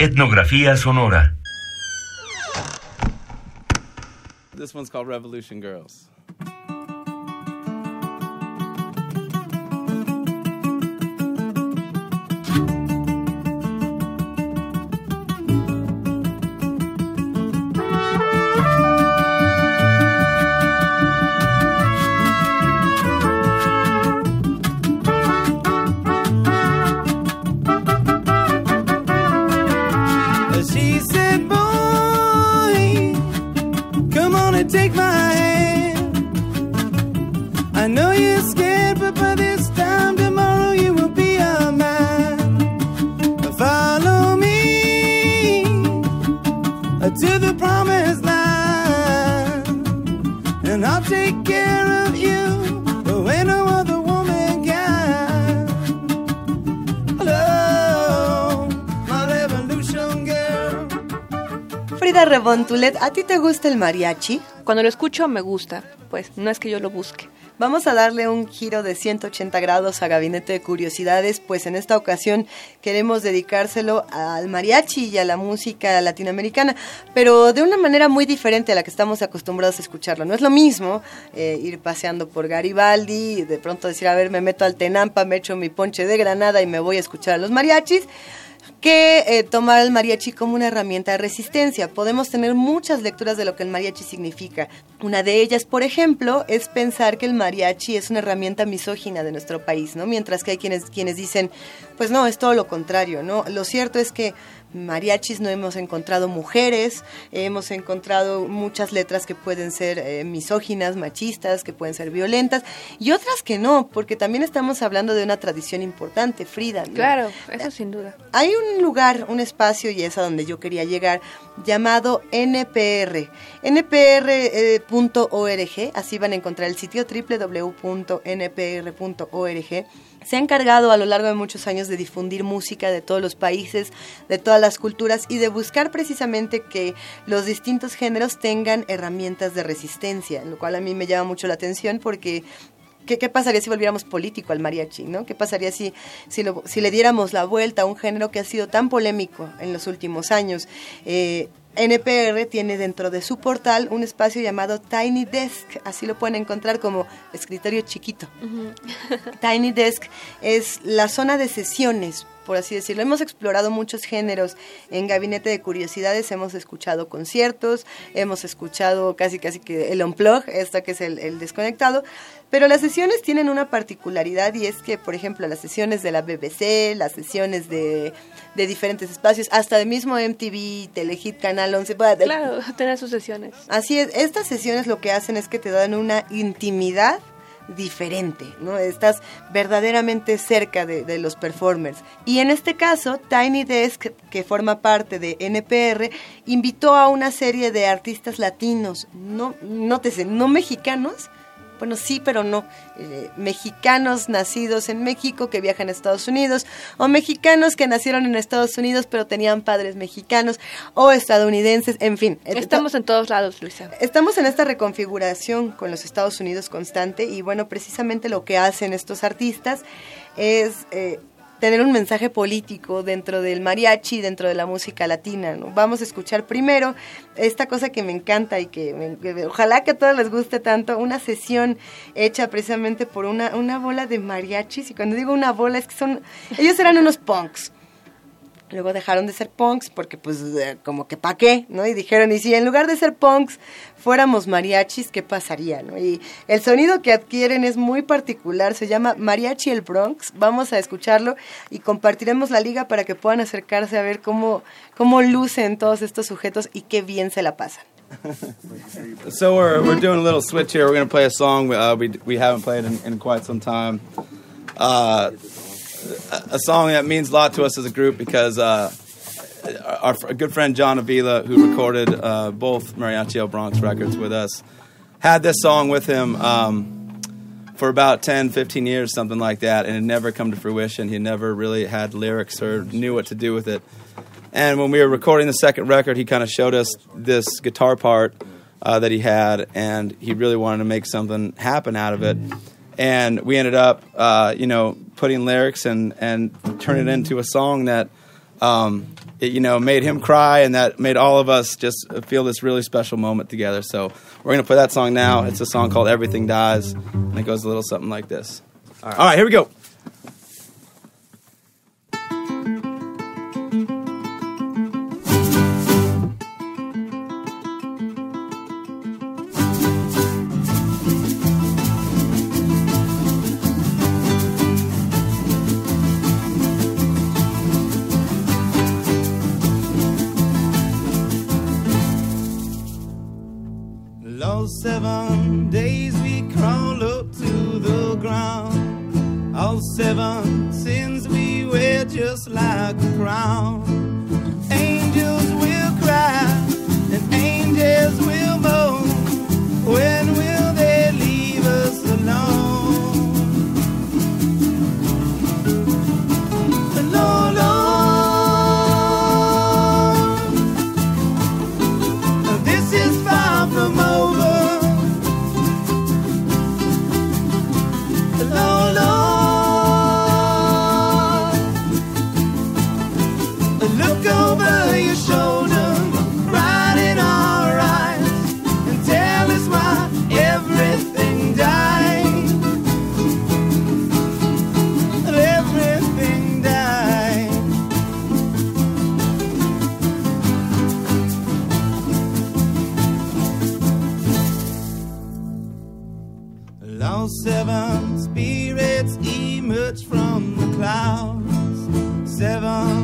Etnografía sonora. This one's called Revolution Girls. Frida Rebontulet, ¿a ti te gusta el mariachi? Cuando lo escucho me gusta, pues no es que yo lo busque. Vamos a darle un giro de 180 grados a Gabinete de Curiosidades, pues en esta ocasión queremos dedicárselo al mariachi y a la música latinoamericana, pero de una manera muy diferente a la que estamos acostumbrados a escucharlo. No es lo mismo eh, ir paseando por Garibaldi y de pronto decir, a ver, me meto al Tenampa, me echo mi ponche de granada y me voy a escuchar a los mariachis que eh, tomar el mariachi como una herramienta de resistencia. Podemos tener muchas lecturas de lo que el mariachi significa. Una de ellas, por ejemplo, es pensar que el mariachi es una herramienta misógina de nuestro país, ¿no? Mientras que hay quienes, quienes dicen, pues no, es todo lo contrario, ¿no? Lo cierto es que mariachis no hemos encontrado mujeres, hemos encontrado muchas letras que pueden ser eh, misóginas, machistas, que pueden ser violentas, y otras que no, porque también estamos hablando de una tradición importante, Frida. ¿no? Claro, eso sin duda. Hay un lugar, un espacio, y es a donde yo quería llegar, llamado NPR. NPR.org, así van a encontrar el sitio www.npr.org. Se ha encargado a lo largo de muchos años de difundir música de todos los países, de todas las culturas y de buscar precisamente que los distintos géneros tengan herramientas de resistencia, lo cual a mí me llama mucho la atención porque ¿Qué, pasaría si volviéramos político al mariachi? ¿no? ¿Qué pasaría si, si le diéramos la vuelta a un género que ha sido tan polémico en los últimos años? Eh, NPR tiene dentro de su portal un espacio llamado Tiny Desk, así lo pueden encontrar como escritorio chiquito. Tiny Desk es la zona de sesiones, por así decirlo. Hemos explorado muchos géneros en Gabinete de Curiosidades, hemos escuchado conciertos, hemos escuchado casi casi que el unplug, esto que es el, el desconectado, pero las sesiones tienen una particularidad y es que, por ejemplo, las sesiones de la BBC, las sesiones de, de diferentes espacios, hasta el mismo MTV, Telehit, Canal 11, bah, de- Claro, tener sus sesiones. Así es, estas sesiones lo que hacen es que te dan una intimidad diferente, ¿no? Estás verdaderamente cerca de, los performers. Y en este caso, Tiny Desk, que forma parte de NPR, invitó a una serie de artistas latinos, no, nótese, no mexicanos, bueno, sí, pero no. Eh, mexicanos nacidos en México que viajan a Estados Unidos, o mexicanos que nacieron en Estados Unidos pero tenían padres mexicanos, o estadounidenses, en fin. Eh, Estamos en todos lados, Luisa. Estamos en esta reconfiguración con los Estados Unidos constante y bueno, precisamente lo que hacen estos artistas es eh, tener un mensaje político dentro del mariachi, dentro de la música latina. Vamos a escuchar primero esta cosa que me encanta y que, me- que ojalá que a todos les guste tanto, una sesión hecha precisamente por una, una bola de mariachis y cuando digo una bola es que son, ellos eran unos punks. Luego dejaron de ser punks porque pues eh, como que pa' qué, ¿no? Y dijeron, y si en lugar de ser punks fuéramos mariachis, ¿qué pasaría, no? Y el sonido que adquieren es muy particular, se llama Mariachi el Bronx. Vamos a escucharlo y compartiremos la liga para que puedan acercarse a ver cómo, cómo lucen todos estos sujetos y qué bien se la pasan. So we're, we're doing a little switch here. We're going to play a song uh, we, we haven't played in, quite some time. Uh, a, song that means a lot to us as a group because uh, our, our good friend John Avila, who recorded uh, both Mariachi El Bronx records with us, had this song with him um, for about 10, 15 years, something like that, and it never come to fruition. He never really had lyrics or knew what to do with it. And when we were recording the second record, he kind of showed us this guitar part uh, that he had, and he really wanted to make something happen out of it. And we ended up, uh, you know, putting lyrics and and turning it into a song that, um, it, you know, made him cry, and that made all of us just feel this really special moment together. So we're gonna play that song now. It's a song called "Everything Dies," and it goes a little something like this. All right, all right here we go. Lost seven days we crawl up to the ground. All seven sins we wear just like a crown. Seven spirits emerge from the clouds. Seven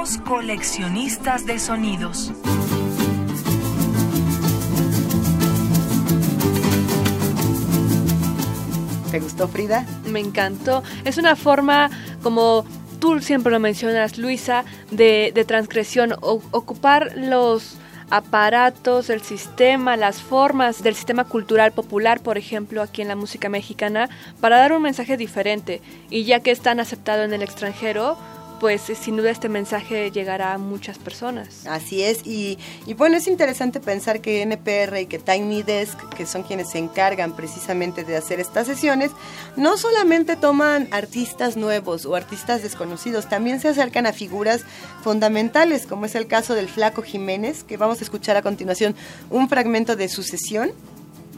Somos coleccionistas de sonidos. ¿Te gustó Frida? Me encantó. Es una forma, como tú siempre lo mencionas, Luisa, de, de transgresión, o- ocupar los aparatos, el sistema, las formas del sistema cultural popular, por ejemplo, aquí en la música mexicana, para dar un mensaje diferente. Y ya que es tan aceptado en el extranjero, pues eh, sin duda este mensaje llegará a muchas personas. Así es, y, y bueno, es interesante pensar que NPR y que Tiny Desk, que son quienes se encargan precisamente de hacer estas sesiones, no solamente toman artistas nuevos o artistas desconocidos, también se acercan a figuras fundamentales, como es el caso del Flaco Jiménez, que vamos a escuchar a continuación un fragmento de su sesión.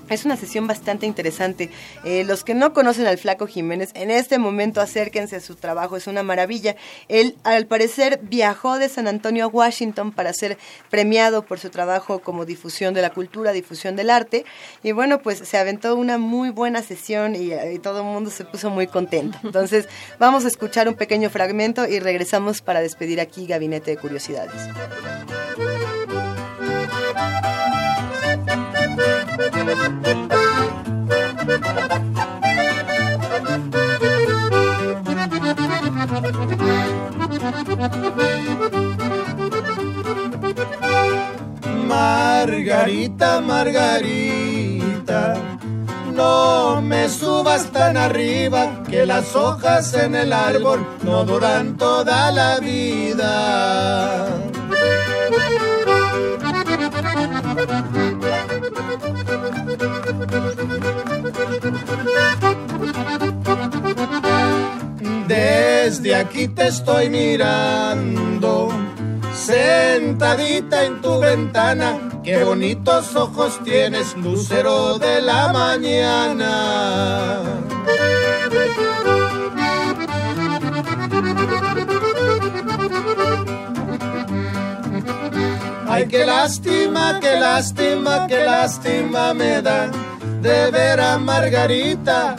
Es una sesión bastante interesante. Eh, los que no conocen al Flaco Jiménez, en este momento acérquense a su trabajo, es una maravilla. Él, al parecer, viajó de San Antonio a Washington para ser premiado por su trabajo como difusión de la cultura, difusión del arte. Y bueno, pues se aventó una muy buena sesión y, y todo el mundo se puso muy contento. Entonces, vamos a escuchar un pequeño fragmento y regresamos para despedir aquí Gabinete de Curiosidades. Margarita, Margarita, no me subas tan arriba que las hojas en el árbol no duran toda la vida. Desde aquí te estoy mirando. Sentadita en tu ventana, qué bonitos ojos tienes, lucero de la mañana. Ay, qué lástima, qué lástima, qué lástima me da de ver a Margarita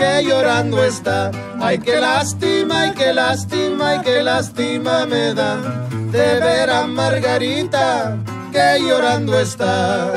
que llorando está. Ay, qué lástima, ay, qué lástima, ay, qué lástima me da de ver a Margarita que llorando está.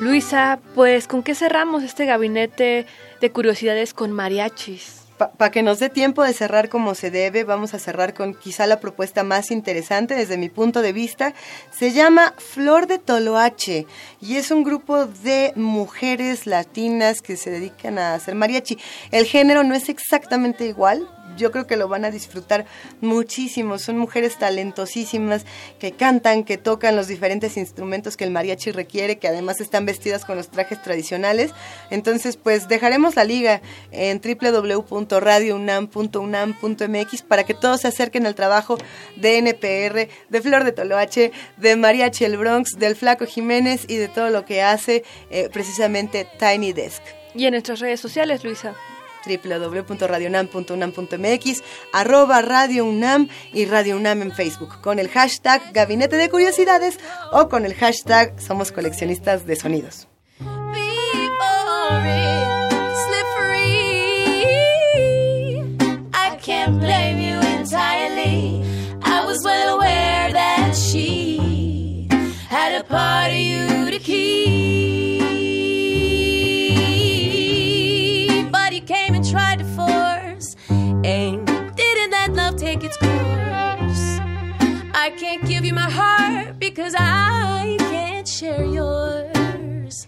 Luisa, pues ¿con qué cerramos este gabinete de curiosidades con mariachis? Para que nos dé tiempo de cerrar como se debe, vamos a cerrar con quizá la propuesta más interesante desde mi punto de vista. Se llama Flor de Toloache y es un grupo de mujeres latinas que se dedican a hacer mariachi. El género no es exactamente igual, yo creo que lo van a disfrutar muchísimo. Son mujeres talentosísimas que cantan, que tocan los diferentes instrumentos que el mariachi requiere, que además están vestidas con los trajes tradicionales. Entonces, pues dejaremos la liga en www.radiounam.unam.mx para que todos se acerquen al trabajo de NPR, de Flor de Toloache, de Mariachi El Bronx, del Flaco Jiménez y de todo lo que hace eh, precisamente Tiny Desk. Y en nuestras redes sociales, Luisa www.radionam.unam.mx, arroba Radio UNAM y Radio UNAM en Facebook, con el hashtag Gabinete de Curiosidades o con el hashtag Somos Coleccionistas de Sonidos. Its course. I can't give you my heart because I can't share yours.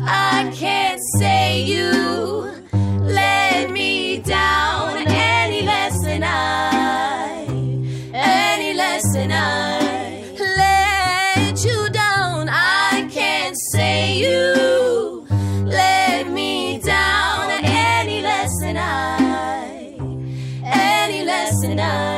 I can't say you let me down any lesson I'm less than I, let you down. I can't say you let me down any less than I.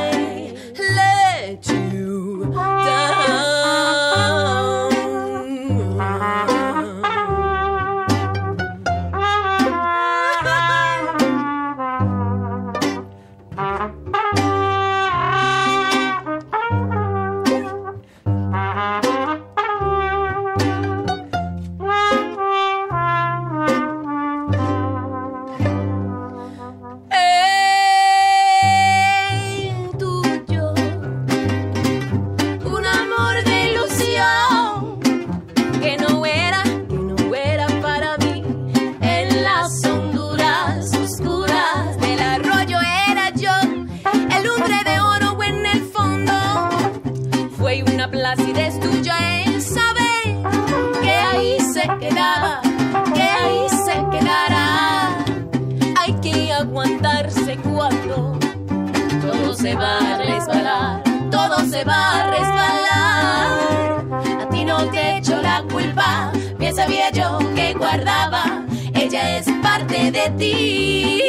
ella es parte de ti.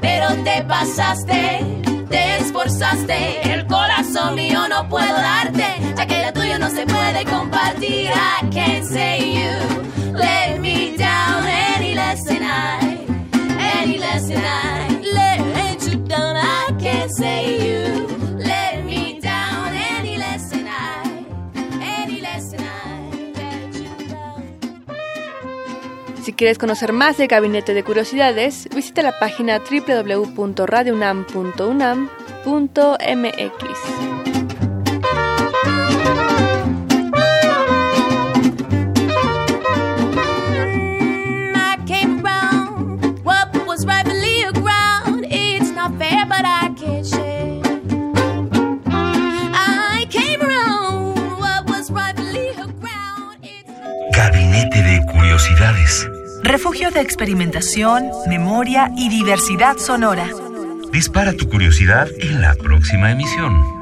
Pero te pasaste, te esforzaste, el corazón mío no puedo darte, ya que el tuyo no se puede compartir. I can't say you. Quieres conocer más de Gabinete de Curiosidades, visita la página www.radiounam.unam.mx. experimentación, memoria y diversidad sonora. Dispara tu curiosidad en la próxima emisión.